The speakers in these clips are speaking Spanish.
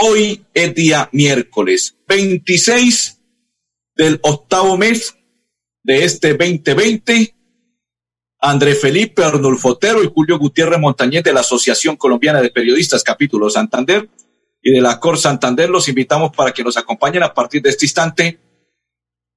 Hoy es día miércoles 26 del octavo mes de este 2020. André Felipe Arnulfotero y Julio Gutiérrez Montañez de la Asociación Colombiana de Periodistas Capítulo Santander y de la Cor Santander los invitamos para que nos acompañen a partir de este instante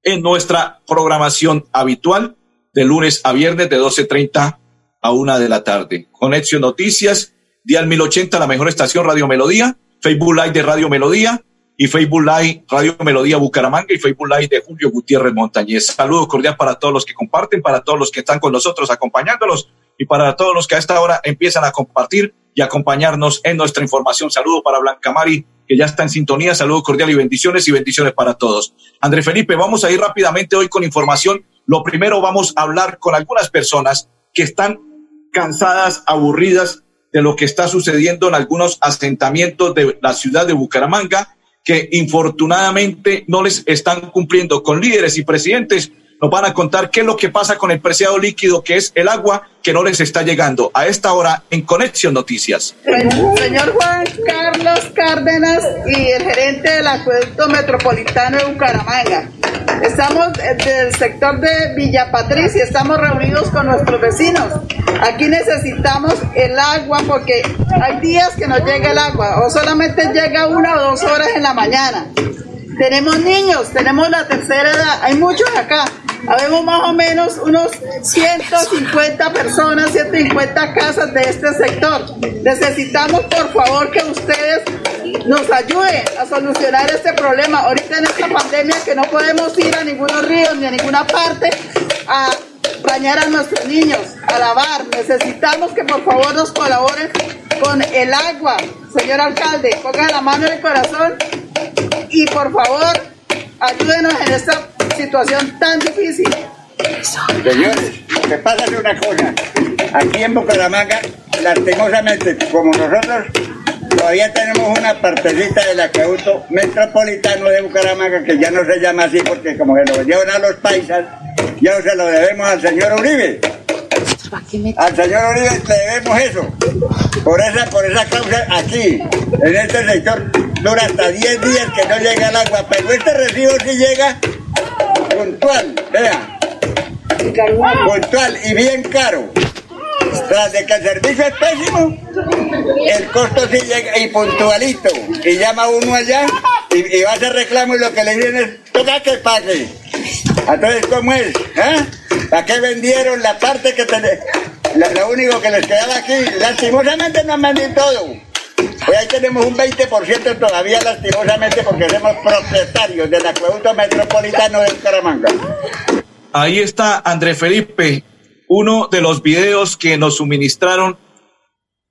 en nuestra programación habitual de lunes a viernes de 12.30 a una de la tarde. Conexión Noticias, Dial 1080, la mejor estación Radio Melodía Facebook Live de Radio Melodía y Facebook Live Radio Melodía Bucaramanga y Facebook Live de Julio Gutiérrez Montañez. Saludos cordiales para todos los que comparten, para todos los que están con nosotros acompañándolos y para todos los que a esta hora empiezan a compartir y acompañarnos en nuestra información. Saludos para Blanca Mari, que ya está en sintonía. Saludos cordiales y bendiciones y bendiciones para todos. André Felipe, vamos a ir rápidamente hoy con información. Lo primero, vamos a hablar con algunas personas que están cansadas, aburridas de lo que está sucediendo en algunos asentamientos de la ciudad de Bucaramanga, que infortunadamente no les están cumpliendo con líderes y presidentes. Nos van a contar qué es lo que pasa con el preciado líquido, que es el agua, que no les está llegando a esta hora en Conexión Noticias. Señor Juan Carlos Cárdenas y el gerente del acueducto metropolitano de Bucaramanga. Estamos del sector de Villa Patricia, estamos reunidos con nuestros vecinos. Aquí necesitamos el agua porque hay días que no llega el agua o solamente llega una o dos horas en la mañana. Tenemos niños, tenemos la tercera edad, hay muchos acá. Habemos más o menos unos 150 personas, 150 casas de este sector. Necesitamos, por favor, que ustedes nos ayuden a solucionar este problema. Ahorita en esta pandemia que no podemos ir a ningunos ríos ni a ninguna parte a bañar a nuestros niños, a lavar. Necesitamos que por favor nos colaboren con el agua. Señor alcalde, pongan la mano en el corazón y por favor ayúdenos en esta situación tan difícil. Señores, que pasa una cosa. Aquí en Bucaramanga, lastimosamente, como nosotros todavía tenemos una partecita del acueducto metropolitano de Bucaramanga que ya no se llama así porque como que lo llevan a los paisas, ya se lo debemos al señor Uribe. Al señor Uribe le debemos eso. Por esa, por esa causa aquí, en este sector, dura hasta 10 días que no llega el agua, pero este recibo sí llega puntual, vea. Puntual y bien caro. Tras de que el servicio es pésimo, el costo sí llega y puntualito. Y llama uno allá y, va a hacer reclamo y lo que le dicen es, toca que pague. Entonces, ¿cómo es? ¿Ah? ¿Para qué vendieron la parte que tenés? Lo único que les quedaba aquí, lastimosamente no han todo. Hoy ahí tenemos un 20% todavía lastimosamente porque somos propietarios del acueducto metropolitano de Bucaramanga. Ahí está André Felipe, uno de los videos que nos suministraron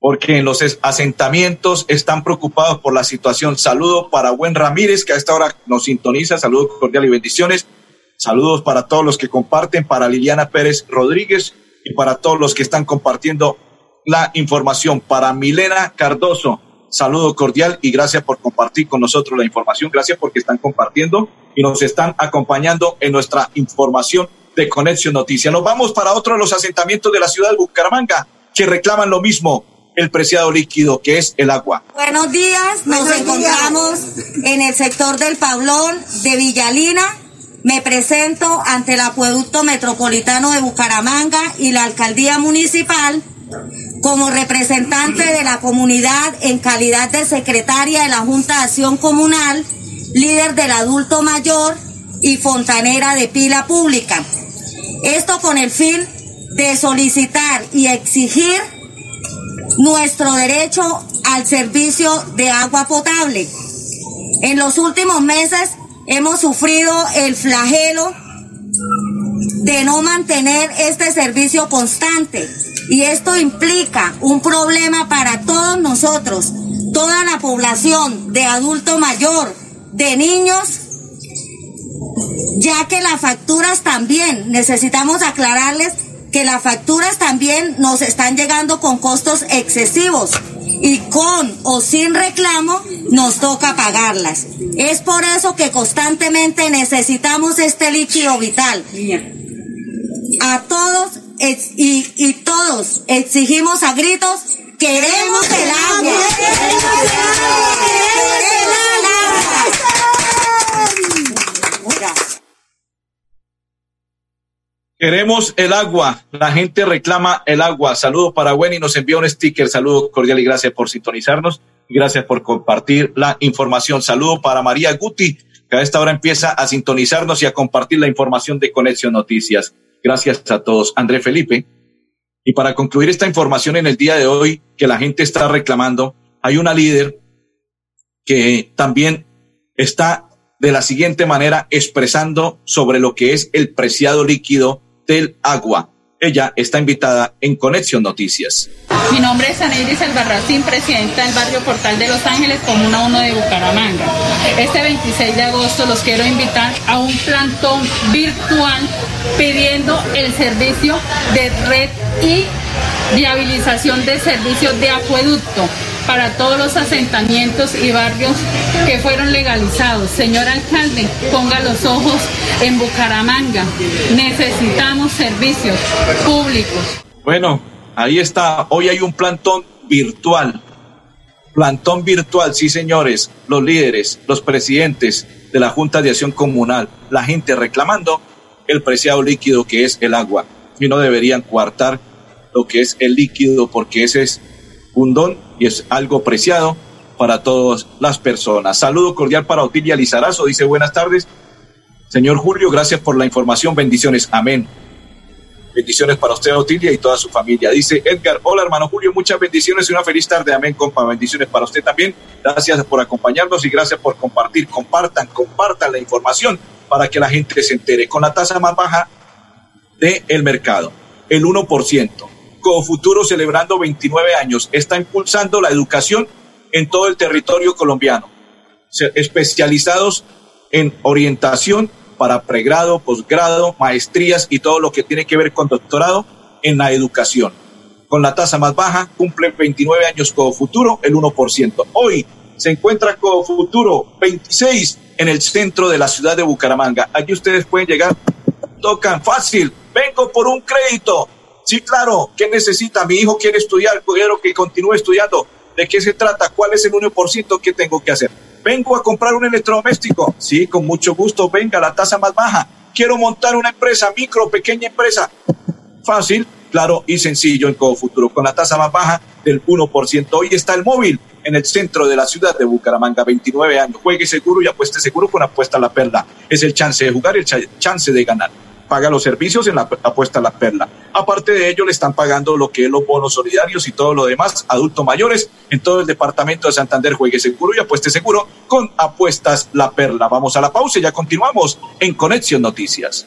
porque en los asentamientos están preocupados por la situación. Saludo para Buen Ramírez, que a esta hora nos sintoniza. Saludos cordiales y bendiciones. Saludos para todos los que comparten, para Liliana Pérez Rodríguez y para todos los que están compartiendo la información. Para Milena Cardoso, saludo cordial y gracias por compartir con nosotros la información. Gracias porque están compartiendo y nos están acompañando en nuestra información de Conexión Noticias. Nos vamos para otro de los asentamientos de la ciudad de Bucaramanga que reclaman lo mismo, el preciado líquido que es el agua. Buenos días, nos encontramos en el sector del Pablón de Villalina. Me presento ante el Acueducto Metropolitano de Bucaramanga y la Alcaldía Municipal como representante de la comunidad en calidad de secretaria de la Junta de Acción Comunal, líder del adulto mayor y fontanera de pila pública. Esto con el fin de solicitar y exigir nuestro derecho al servicio de agua potable. En los últimos meses hemos sufrido el flagelo de no mantener este servicio constante y esto implica un problema para todos nosotros, toda la población de adulto mayor, de niños, ya que las facturas también, necesitamos aclararles que las facturas también nos están llegando con costos excesivos y con o sin reclamo nos toca pagarlas. Es por eso que constantemente necesitamos este líquido vital. A todos y, y todos exigimos a gritos, queremos el agua. Queremos el agua. Queremos el agua. La gente reclama el agua. Saludos para Wendy. Nos envía un sticker. Saludos cordial y gracias por sintonizarnos. Gracias por compartir la información. Saludos para María Guti, que a esta hora empieza a sintonizarnos y a compartir la información de Conexión Noticias. Gracias a todos. André Felipe. Y para concluir esta información en el día de hoy que la gente está reclamando, hay una líder que también está de la siguiente manera expresando sobre lo que es el preciado líquido del agua. Ella está invitada en Conexión Noticias. Mi nombre es Aneiris Albarracín, presidenta del barrio Portal de Los Ángeles, Comuna 1 de Bucaramanga. Este 26 de agosto los quiero invitar a un plantón virtual pidiendo el servicio de red y viabilización de servicios de acueducto para todos los asentamientos y barrios que fueron legalizados. Señor alcalde, ponga los ojos en Bucaramanga. Necesitamos servicios públicos. Bueno, ahí está. Hoy hay un plantón virtual. Plantón virtual, sí señores, los líderes, los presidentes de la Junta de Acción Comunal, la gente reclamando el preciado líquido que es el agua. Y no deberían coartar lo que es el líquido porque ese es un don y es algo preciado para todas las personas. Saludo cordial para Otilia Lizarazo, dice buenas tardes. Señor Julio, gracias por la información, bendiciones, amén. Bendiciones para usted, Otilia, y toda su familia. Dice Edgar, hola hermano Julio, muchas bendiciones y una feliz tarde, amén, compa. Bendiciones para usted también. Gracias por acompañarnos y gracias por compartir. Compartan, compartan la información para que la gente se entere. Con la tasa más baja del el mercado, el 1%. Futuro celebrando 29 años, está impulsando la educación en todo el territorio colombiano, especializados en orientación para pregrado, posgrado, maestrías y todo lo que tiene que ver con doctorado en la educación. Con la tasa más baja, cumple 29 años Futuro, el 1%. Hoy se encuentra Futuro 26 en el centro de la ciudad de Bucaramanga. Allí ustedes pueden llegar, tocan fácil, vengo por un crédito, Sí, claro, ¿qué necesita? Mi hijo quiere estudiar, quiero que continúe estudiando. ¿De qué se trata? ¿Cuál es el 1% que tengo que hacer? Vengo a comprar un electrodoméstico. Sí, con mucho gusto, venga, la tasa más baja. Quiero montar una empresa, micro, pequeña empresa. Fácil, claro y sencillo en Codo Futuro, con la tasa más baja del 1%. Hoy está el móvil en el centro de la ciudad de Bucaramanga, 29 años. Juegue seguro y apueste seguro con apuesta a la perla. Es el chance de jugar, el chance de ganar paga los servicios en la apuesta la perla. Aparte de ello, le están pagando lo que es los bonos solidarios y todo lo demás, adultos mayores, en todo el departamento de Santander, juegue seguro y apueste seguro con apuestas la perla. Vamos a la pausa y ya continuamos en Conexión Noticias.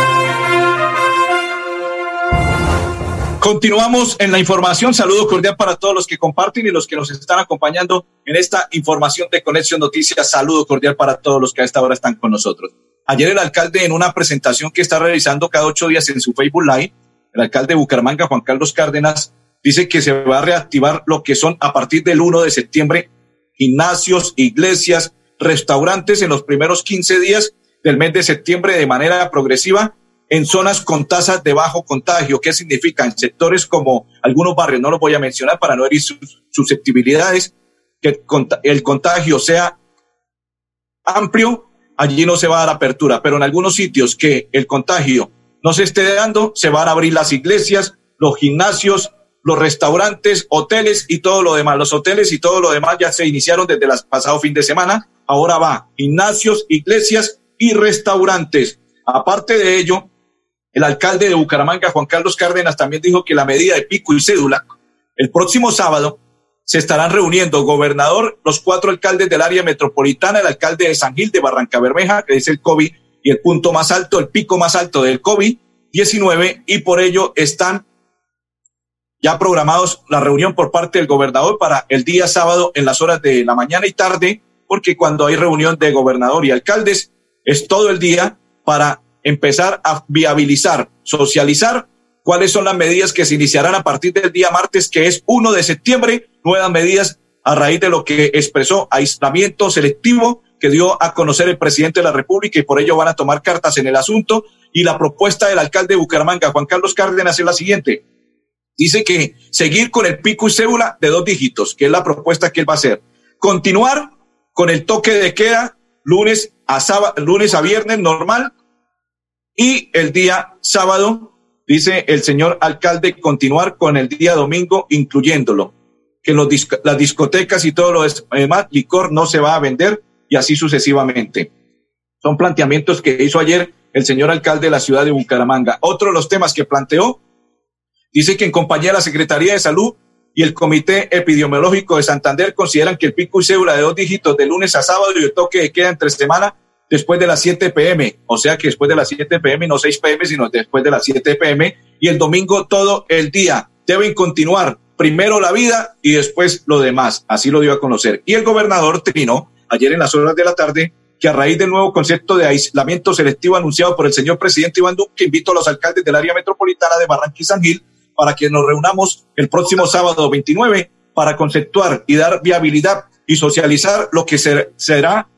Continuamos en la información. Saludo cordial para todos los que comparten y los que nos están acompañando en esta información de Conexión Noticias. Saludo cordial para todos los que a esta hora están con nosotros. Ayer el alcalde en una presentación que está realizando cada ocho días en su Facebook Live, el alcalde de Bucaramanga, Juan Carlos Cárdenas, dice que se va a reactivar lo que son a partir del 1 de septiembre gimnasios, iglesias, restaurantes en los primeros 15 días del mes de septiembre de manera progresiva en zonas con tasas de bajo contagio. ¿Qué significa? En sectores como algunos barrios, no los voy a mencionar para no herir sus susceptibilidades, que el contagio sea amplio, allí no se va a dar apertura, pero en algunos sitios que el contagio no se esté dando, se van a abrir las iglesias, los gimnasios, los restaurantes, hoteles y todo lo demás. Los hoteles y todo lo demás ya se iniciaron desde el pasado fin de semana. Ahora va gimnasios, iglesias y restaurantes. Aparte de ello, el alcalde de Bucaramanga, Juan Carlos Cárdenas, también dijo que la medida de pico y cédula, el próximo sábado, se estarán reuniendo gobernador, los cuatro alcaldes del área metropolitana, el alcalde de San Gil de Barranca Bermeja, que es el COVID y el punto más alto, el pico más alto del COVID-19, y por ello están ya programados la reunión por parte del gobernador para el día sábado en las horas de la mañana y tarde, porque cuando hay reunión de gobernador y alcaldes es todo el día para empezar a viabilizar, socializar cuáles son las medidas que se iniciarán a partir del día martes, que es 1 de septiembre, nuevas medidas a raíz de lo que expresó aislamiento selectivo que dio a conocer el presidente de la República y por ello van a tomar cartas en el asunto. Y la propuesta del alcalde de Bucaramanga, Juan Carlos Cárdenas, es la siguiente. Dice que seguir con el pico y cédula de dos dígitos, que es la propuesta que él va a hacer. Continuar con el toque de queda lunes a sábado, lunes a viernes normal y el día sábado, dice el señor alcalde, continuar con el día domingo, incluyéndolo. Que los, las discotecas y todo lo demás, licor no se va a vender y así sucesivamente. Son planteamientos que hizo ayer el señor alcalde de la ciudad de Bucaramanga. Otro de los temas que planteó, dice que en compañía de la Secretaría de Salud y el Comité Epidemiológico de Santander consideran que el pico y cédula de dos dígitos de lunes a sábado y el toque de queda entre semana después de las 7 pm, o sea que después de las 7 pm, no 6 pm, sino después de las 7 pm, y el domingo todo el día. Deben continuar primero la vida y después lo demás. Así lo dio a conocer. Y el gobernador Trino, ayer en las horas de la tarde, que a raíz del nuevo concepto de aislamiento selectivo anunciado por el señor presidente Iván Duque, invito a los alcaldes del área metropolitana de Barranquilla y San Gil para que nos reunamos el próximo sábado 29 para conceptuar y dar viabilidad y socializar lo que será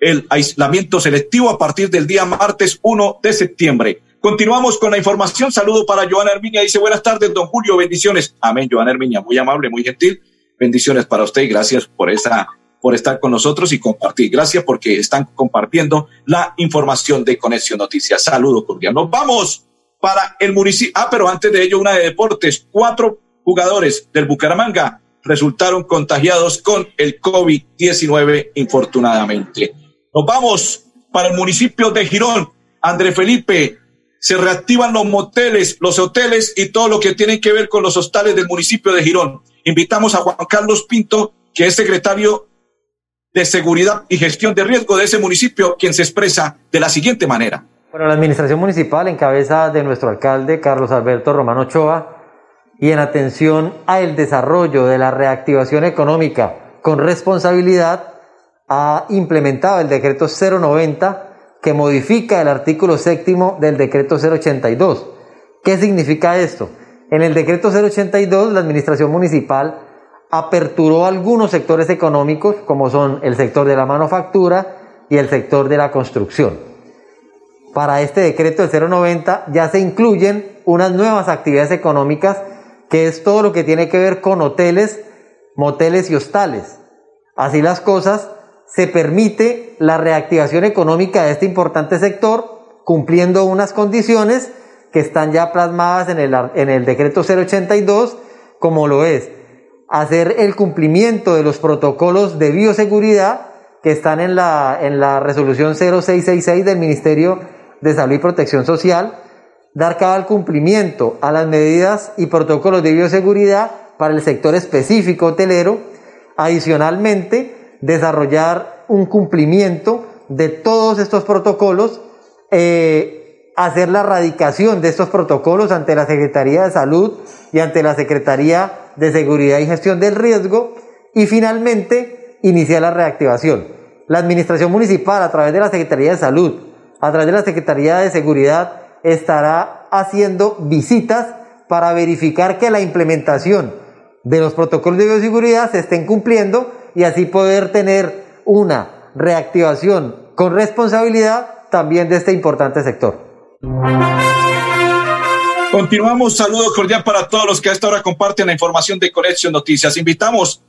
el aislamiento selectivo a partir del día martes 1 de septiembre. Continuamos con la información. Saludo para Joana Herminia. Dice buenas tardes, don Julio. Bendiciones. Amén, Joana Herminia. Muy amable, muy gentil. Bendiciones para usted y gracias por esa, por estar con nosotros y compartir. Gracias porque están compartiendo la información de Conexión Noticias. Saludo cordial. Vamos para el municipio. Ah, pero antes de ello, una de deportes. Cuatro jugadores del Bucaramanga resultaron contagiados con el COVID-19, infortunadamente. Nos vamos para el municipio de Girón. André Felipe, se reactivan los moteles, los hoteles y todo lo que tiene que ver con los hostales del municipio de Girón. Invitamos a Juan Carlos Pinto, que es secretario de Seguridad y Gestión de Riesgo de ese municipio, quien se expresa de la siguiente manera. Bueno, la administración municipal en cabeza de nuestro alcalde Carlos Alberto Romano Ochoa y en atención al desarrollo de la reactivación económica con responsabilidad ha implementado el decreto 090 que modifica el artículo séptimo del decreto 082. ¿Qué significa esto? En el decreto 082 la administración municipal aperturó algunos sectores económicos como son el sector de la manufactura y el sector de la construcción. Para este decreto del 090 ya se incluyen unas nuevas actividades económicas que es todo lo que tiene que ver con hoteles, moteles y hostales. Así las cosas, se permite la reactivación económica de este importante sector cumpliendo unas condiciones que están ya plasmadas en el, en el decreto 082, como lo es hacer el cumplimiento de los protocolos de bioseguridad que están en la, en la resolución 0666 del Ministerio de Salud y Protección Social, dar cabal cumplimiento a las medidas y protocolos de bioseguridad para el sector específico hotelero, adicionalmente desarrollar un cumplimiento de todos estos protocolos, eh, hacer la erradicación de estos protocolos ante la Secretaría de Salud y ante la Secretaría de Seguridad y Gestión del Riesgo y finalmente iniciar la reactivación. La Administración Municipal a través de la Secretaría de Salud, a través de la Secretaría de Seguridad, estará haciendo visitas para verificar que la implementación de los protocolos de bioseguridad se estén cumpliendo y así poder tener una reactivación con responsabilidad también de este importante sector. Continuamos, saludos cordial para todos los que a esta hora comparten la información de Conexión Noticias. Invitamos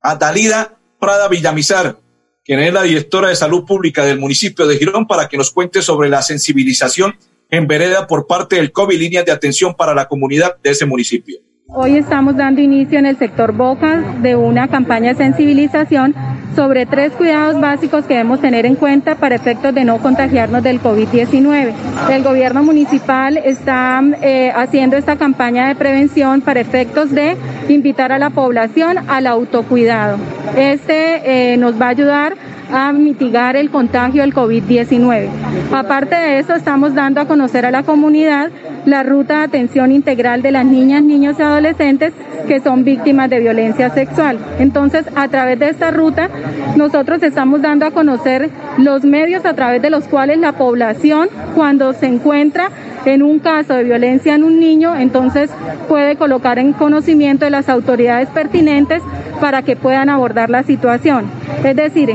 a Dalida Prada Villamizar, quien es la directora de salud pública del municipio de Girón, para que nos cuente sobre la sensibilización en vereda por parte del COVID, líneas de atención para la comunidad de ese municipio. Hoy estamos dando inicio en el sector Boca de una campaña de sensibilización sobre tres cuidados básicos que debemos tener en cuenta para efectos de no contagiarnos del COVID-19. El gobierno municipal está eh, haciendo esta campaña de prevención para efectos de invitar a la población al autocuidado. Este eh, nos va a ayudar a mitigar el contagio del COVID-19. Aparte de eso, estamos dando a conocer a la comunidad la ruta de atención integral de las niñas, niños y adolescentes que son víctimas de violencia sexual. Entonces, a través de esta ruta, nosotros estamos dando a conocer los medios a través de los cuales la población, cuando se encuentra en un caso de violencia en un niño, entonces puede colocar en conocimiento de las autoridades pertinentes para que puedan abordar la situación. Es decir,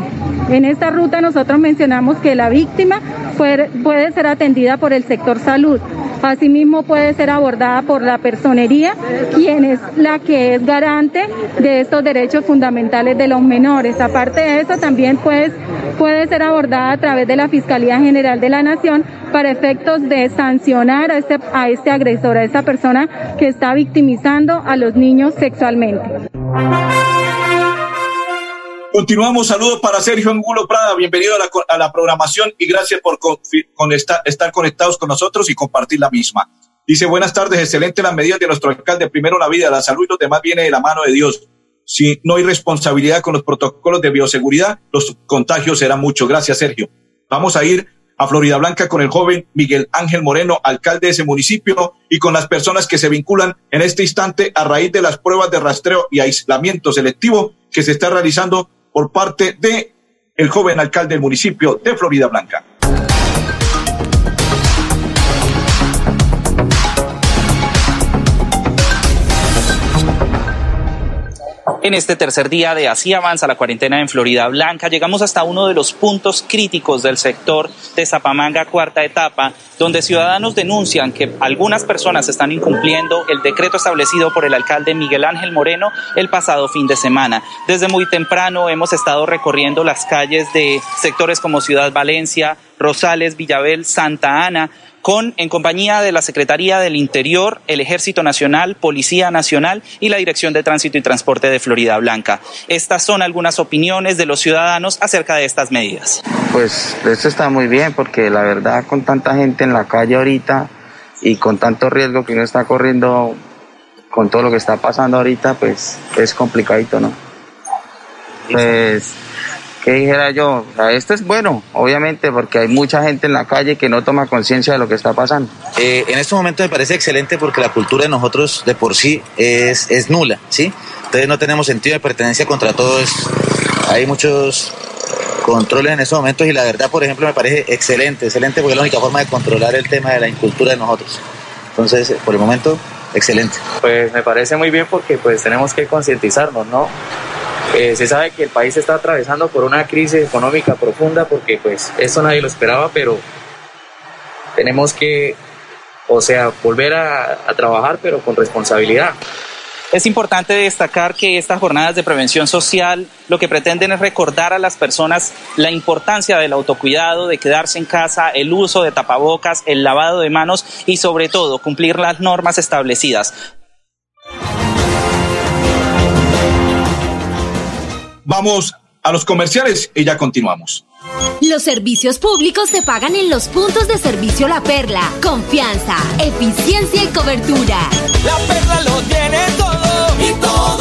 en esta ruta nosotros mencionamos que la víctima puede ser atendida por el sector salud. Asimismo puede ser abordada por la personería, quien es la que es garante de estos derechos fundamentales de los menores. Aparte de eso, también puede, puede ser abordada a través de la Fiscalía General de la Nación para efectos de sancionar a este, a este agresor, a esta persona que está victimizando a los niños sexualmente. Continuamos, saludos para Sergio Angulo Prada, bienvenido a la, programación y gracias por estar conectados con nosotros y compartir la misma. Dice, buenas tardes, excelente las medidas de nuestro alcalde, primero la vida, la salud y lo demás viene de la mano de Dios. Si no hay responsabilidad con los protocolos de bioseguridad, los contagios serán muchos. Gracias, Sergio. Vamos a ir a Florida Blanca con el joven Miguel Ángel Moreno, alcalde de ese municipio, y con las personas que se vinculan en este instante a raíz de las pruebas de rastreo y aislamiento selectivo que se está realizando por parte de el joven alcalde del municipio de Florida Blanca. En este tercer día de Así Avanza la cuarentena en Florida Blanca, llegamos hasta uno de los puntos críticos del sector de Zapamanga, cuarta etapa, donde ciudadanos denuncian que algunas personas están incumpliendo el decreto establecido por el alcalde Miguel Ángel Moreno el pasado fin de semana. Desde muy temprano hemos estado recorriendo las calles de sectores como Ciudad Valencia, Rosales, Villabel, Santa Ana, con en compañía de la Secretaría del Interior, el Ejército Nacional, Policía Nacional y la Dirección de Tránsito y Transporte de Florida Blanca. Estas son algunas opiniones de los ciudadanos acerca de estas medidas. Pues esto está muy bien porque la verdad con tanta gente en la calle ahorita y con tanto riesgo que uno está corriendo con todo lo que está pasando ahorita, pues es complicadito, ¿no? Pues ¿Qué dijera yo? esto es bueno, obviamente, porque hay mucha gente en la calle que no toma conciencia de lo que está pasando. Eh, en este momento me parece excelente porque la cultura de nosotros de por sí es, es nula, ¿sí? Entonces no tenemos sentido de pertenencia contra todo esto. Hay muchos controles en estos momentos y la verdad, por ejemplo, me parece excelente, excelente porque es la única forma de controlar el tema de la incultura de nosotros. Entonces, por el momento, excelente. Pues me parece muy bien porque pues tenemos que concientizarnos, ¿no? Eh, se sabe que el país está atravesando por una crisis económica profunda porque pues esto nadie lo esperaba, pero tenemos que, o sea, volver a trabajar pero con responsabilidad. Es importante destacar que estas jornadas de prevención social lo que pretenden es recordar a las personas la importancia del autocuidado, de quedarse en casa, el uso de tapabocas, el lavado de manos y sobre todo cumplir las normas establecidas. Vamos a los comerciales y ya continuamos. Los servicios públicos se pagan en los puntos de servicio La Perla. Confianza, eficiencia y cobertura. La Perla lo tiene todo y todo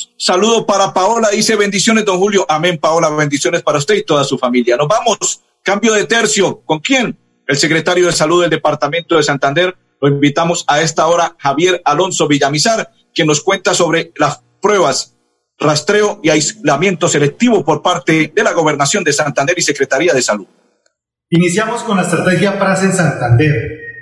Saludo para Paola. Dice bendiciones, don Julio. Amén, Paola. Bendiciones para usted y toda su familia. Nos vamos. Cambio de tercio. ¿Con quién? El secretario de Salud del Departamento de Santander, Lo invitamos a esta hora Javier Alonso Villamizar, quien nos cuenta sobre las pruebas, rastreo y aislamiento selectivo por parte de la Gobernación de Santander y Secretaría de Salud. Iniciamos con la estrategia PRAS en Santander.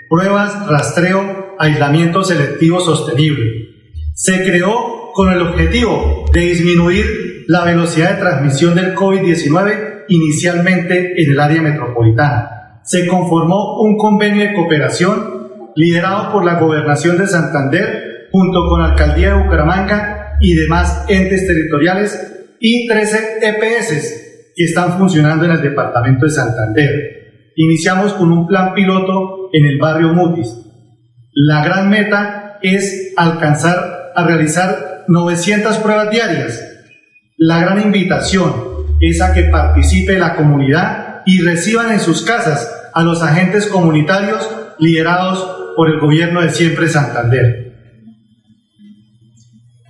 Pruebas, rastreo, aislamiento selectivo sostenible. Se creó con el objetivo de disminuir la velocidad de transmisión del COVID-19 inicialmente en el área metropolitana. Se conformó un convenio de cooperación liderado por la Gobernación de Santander junto con la Alcaldía de Bucaramanga y demás entes territoriales y 13 EPS que están funcionando en el departamento de Santander. Iniciamos con un plan piloto en el barrio Mutis. La gran meta es alcanzar a realizar 900 pruebas diarias. La gran invitación es a que participe la comunidad y reciban en sus casas a los agentes comunitarios liderados por el gobierno de siempre Santander.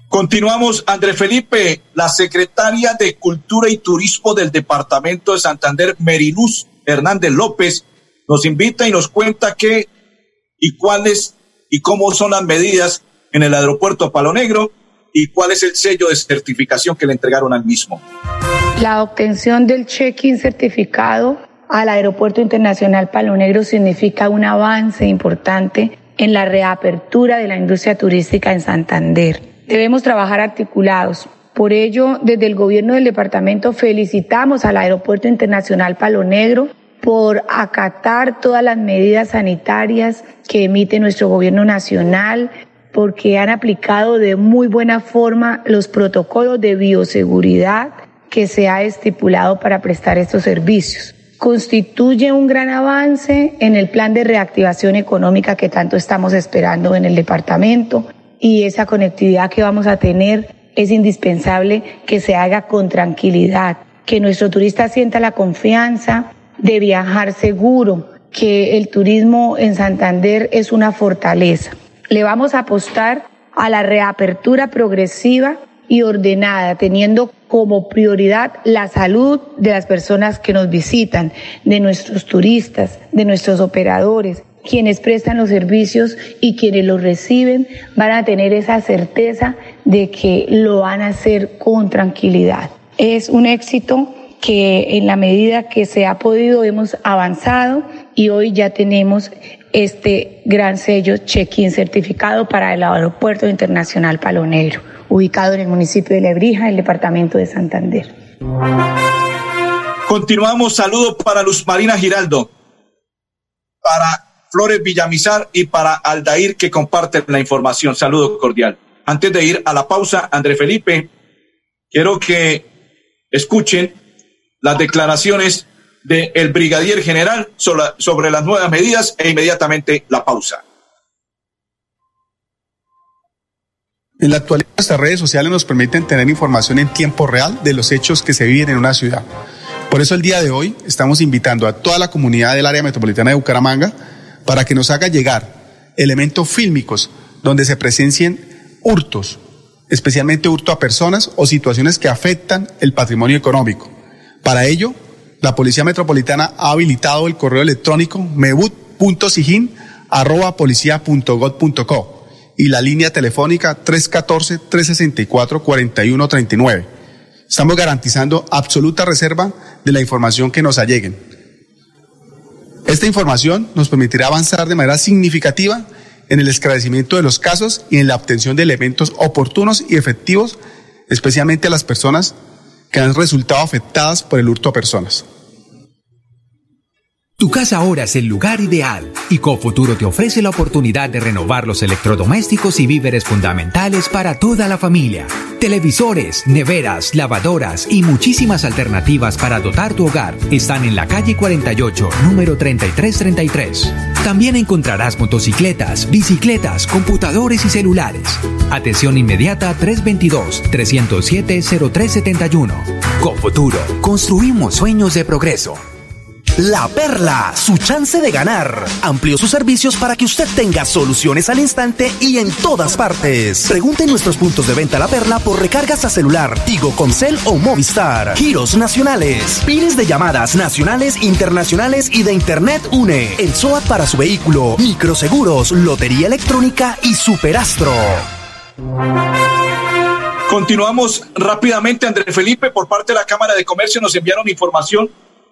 Continuamos, André Felipe, la secretaria de Cultura y Turismo del Departamento de Santander, Meriluz Hernández López, nos invita y nos cuenta qué y cuáles y cómo son las medidas en el aeropuerto Palo Negro y cuál es el sello de certificación que le entregaron al mismo. La obtención del check-in certificado al Aeropuerto Internacional Palo Negro significa un avance importante en la reapertura de la industria turística en Santander. Debemos trabajar articulados. Por ello, desde el gobierno del departamento felicitamos al Aeropuerto Internacional Palo Negro por acatar todas las medidas sanitarias que emite nuestro gobierno nacional, porque han aplicado de muy buena forma los protocolos de bioseguridad que se ha estipulado para prestar estos servicios. Constituye un gran avance en el plan de reactivación económica que tanto estamos esperando en el departamento y esa conectividad que vamos a tener es indispensable que se haga con tranquilidad, que nuestro turista sienta la confianza de viajar seguro, que el turismo en Santander es una fortaleza. Le vamos a apostar a la reapertura progresiva y ordenada, teniendo como prioridad la salud de las personas que nos visitan, de nuestros turistas, de nuestros operadores, quienes prestan los servicios y quienes los reciben van a tener esa certeza de que lo van a hacer con tranquilidad. Es un éxito que en la medida que se ha podido hemos avanzado y hoy ya tenemos este gran sello check-in certificado para el Aeropuerto Internacional Palo Negro, ubicado en el municipio de Lebrija, en el departamento de Santander. Continuamos, saludos para Luz Marina Giraldo, para Flores Villamizar y para Aldair que comparten la información. Saludo cordial. Antes de ir a la pausa, André Felipe, quiero que escuchen las declaraciones del brigadier general sobre, las nuevas medidas e inmediatamente la pausa. En la actualidad, nuestras redes sociales nos permiten tener información en tiempo real de los hechos que se viven en una ciudad. Por eso el día de hoy estamos invitando a toda la comunidad del área metropolitana de Bucaramanga para que nos haga llegar elementos fílmicos donde se presencien hurtos, especialmente hurto a personas o situaciones que afectan el patrimonio económico. Para ello, la Policía Metropolitana ha habilitado el correo electrónico mebut.sigin.policía.gov.co y la línea telefónica 314-364-4139. Estamos garantizando absoluta reserva de la información que nos alleguen. Esta información nos permitirá avanzar de manera significativa en el esclarecimiento de los casos y en la obtención de elementos oportunos y efectivos, especialmente a las personas que han resultado afectadas por el hurto a personas. Tu casa ahora es el lugar ideal y Cofuturo te ofrece la oportunidad de renovar los electrodomésticos y víveres fundamentales para toda la familia. Televisores, neveras, lavadoras y muchísimas alternativas para dotar tu hogar están en la calle 48, número 3333. También encontrarás motocicletas, bicicletas, computadores y celulares. Atención inmediata 322-307-0371. Cofuturo, construimos sueños de progreso. La Perla, su chance de ganar. Amplió sus servicios para que usted tenga soluciones al instante y en todas partes. Pregunte en nuestros puntos de venta La Perla por recargas a celular, Tigo, Concel o Movistar. Giros nacionales, pines de llamadas nacionales, internacionales y de Internet UNE. El SOAT para su vehículo, microseguros, lotería electrónica y superastro. Continuamos rápidamente, André Felipe, por parte de la Cámara de Comercio nos enviaron información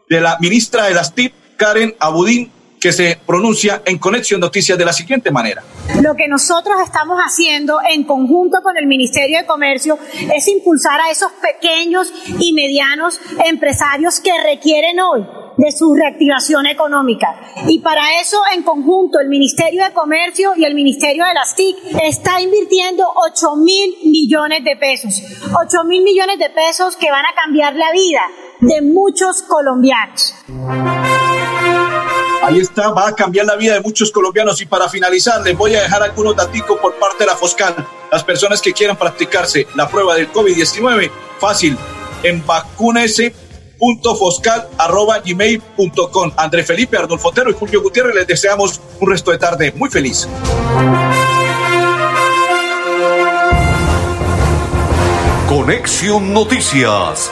de la ministra de las TIP, Karen Abudín, que se pronuncia en Conexión Noticias de la siguiente manera. Lo que nosotros estamos haciendo en conjunto con el Ministerio de Comercio es impulsar a esos pequeños y medianos empresarios que requieren hoy de su reactivación económica. Y para eso, en conjunto, el Ministerio de Comercio y el Ministerio de las TIC está invirtiendo 8 mil millones de pesos. 8 mil millones de pesos que van a cambiar la vida de muchos colombianos. Ahí está, va a cambiar la vida de muchos colombianos. Y para finalizar, les voy a dejar algunos datos por parte de la Foscal. Las personas que quieran practicarse la prueba del COVID-19, fácil, en vacunese.foscal.gmail.com. André Felipe, Arnulfo Otero y Julio Gutiérrez, les deseamos un resto de tarde muy feliz. Conexión Noticias